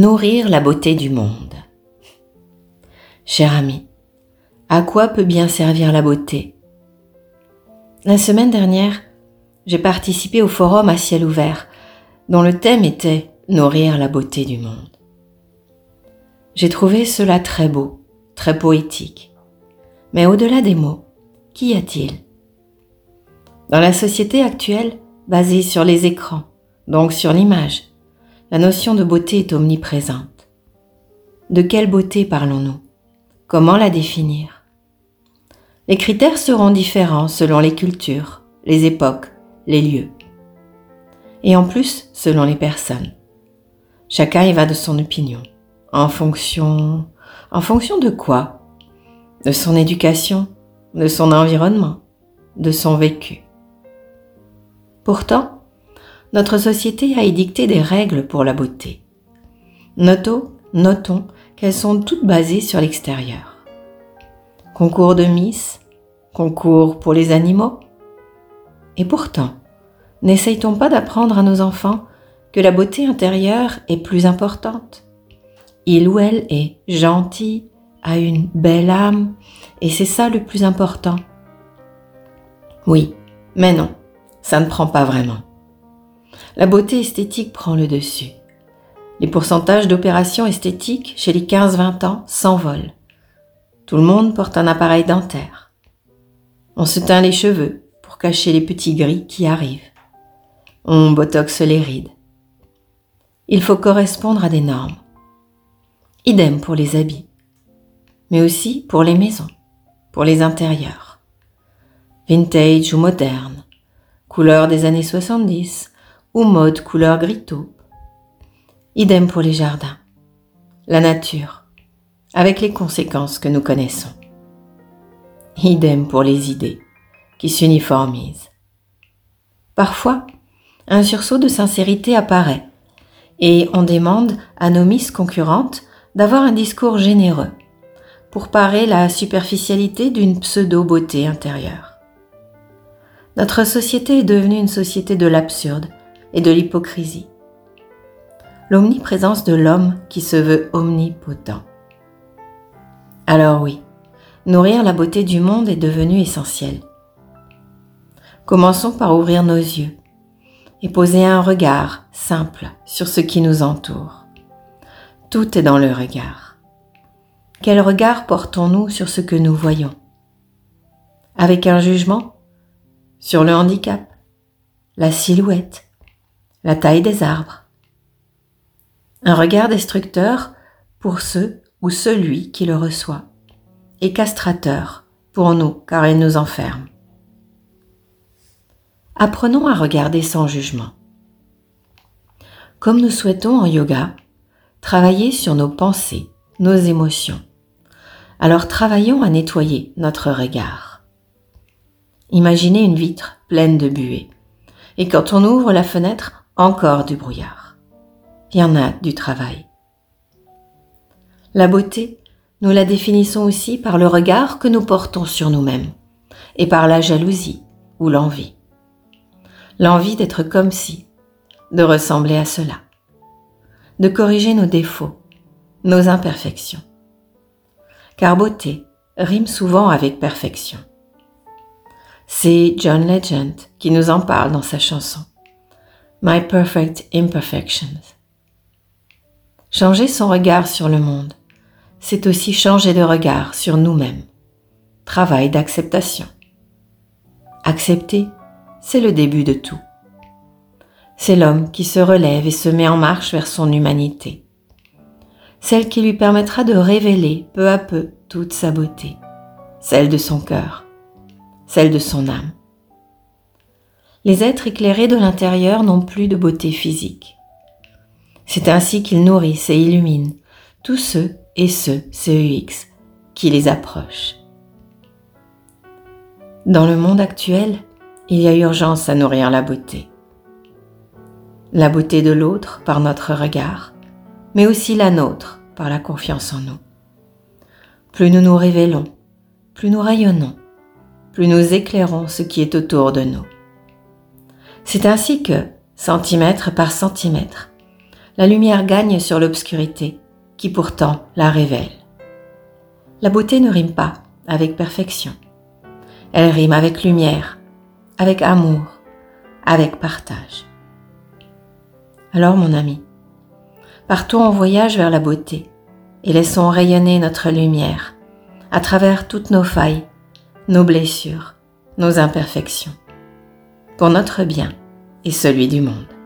Nourrir la beauté du monde. Cher ami, à quoi peut bien servir la beauté? La semaine dernière, j'ai participé au forum à ciel ouvert, dont le thème était Nourrir la beauté du monde. J'ai trouvé cela très beau, très poétique. Mais au-delà des mots, qu'y a-t-il? Dans la société actuelle, basée sur les écrans, donc sur l'image, la notion de beauté est omniprésente. De quelle beauté parlons-nous? Comment la définir? Les critères seront différents selon les cultures, les époques, les lieux. Et en plus, selon les personnes. Chacun y va de son opinion. En fonction... En fonction de quoi? De son éducation, de son environnement, de son vécu. Pourtant, notre société a édicté des règles pour la beauté. Notons, notons qu'elles sont toutes basées sur l'extérieur. Concours de Miss, concours pour les animaux. Et pourtant, n'essaye-t-on pas d'apprendre à nos enfants que la beauté intérieure est plus importante? Il ou elle est gentil, a une belle âme, et c'est ça le plus important. Oui, mais non, ça ne prend pas vraiment la beauté esthétique prend le dessus. Les pourcentages d'opérations esthétiques chez les 15-20 ans s'envolent. Tout le monde porte un appareil dentaire. On se teint les cheveux pour cacher les petits gris qui arrivent. On botoxe les rides. Il faut correspondre à des normes. Idem pour les habits, mais aussi pour les maisons, pour les intérieurs. Vintage ou moderne, couleur des années 70, ou mode couleur gris taupe. Idem pour les jardins, la nature, avec les conséquences que nous connaissons. Idem pour les idées, qui s'uniformisent. Parfois, un sursaut de sincérité apparaît, et on demande à nos miss concurrentes d'avoir un discours généreux, pour parer la superficialité d'une pseudo-beauté intérieure. Notre société est devenue une société de l'absurde, et de l'hypocrisie. L'omniprésence de l'homme qui se veut omnipotent. Alors oui, nourrir la beauté du monde est devenu essentiel. Commençons par ouvrir nos yeux et poser un regard simple sur ce qui nous entoure. Tout est dans le regard. Quel regard portons-nous sur ce que nous voyons? Avec un jugement? Sur le handicap? La silhouette? La taille des arbres. Un regard destructeur pour ceux ou celui qui le reçoit, et castrateur pour nous car il nous enferme. Apprenons à regarder sans jugement. Comme nous souhaitons en yoga, travailler sur nos pensées, nos émotions. Alors travaillons à nettoyer notre regard. Imaginez une vitre pleine de buée. Et quand on ouvre la fenêtre, encore du brouillard. Il y en a du travail. La beauté, nous la définissons aussi par le regard que nous portons sur nous-mêmes et par la jalousie ou l'envie. L'envie d'être comme si, de ressembler à cela, de corriger nos défauts, nos imperfections. Car beauté rime souvent avec perfection. C'est John Legend qui nous en parle dans sa chanson. My Perfect Imperfections. Changer son regard sur le monde, c'est aussi changer de regard sur nous-mêmes. Travail d'acceptation. Accepter, c'est le début de tout. C'est l'homme qui se relève et se met en marche vers son humanité. Celle qui lui permettra de révéler peu à peu toute sa beauté, celle de son cœur, celle de son âme les êtres éclairés de l'intérieur n'ont plus de beauté physique. C'est ainsi qu'ils nourrissent et illuminent tous ceux et ceux, CEX, qui les approchent. Dans le monde actuel, il y a urgence à nourrir la beauté. La beauté de l'autre par notre regard, mais aussi la nôtre par la confiance en nous. Plus nous nous révélons, plus nous rayonnons, plus nous éclairons ce qui est autour de nous. C'est ainsi que, centimètre par centimètre, la lumière gagne sur l'obscurité qui pourtant la révèle. La beauté ne rime pas avec perfection. Elle rime avec lumière, avec amour, avec partage. Alors mon ami, partons en voyage vers la beauté et laissons rayonner notre lumière à travers toutes nos failles, nos blessures, nos imperfections, pour notre bien et celui du monde.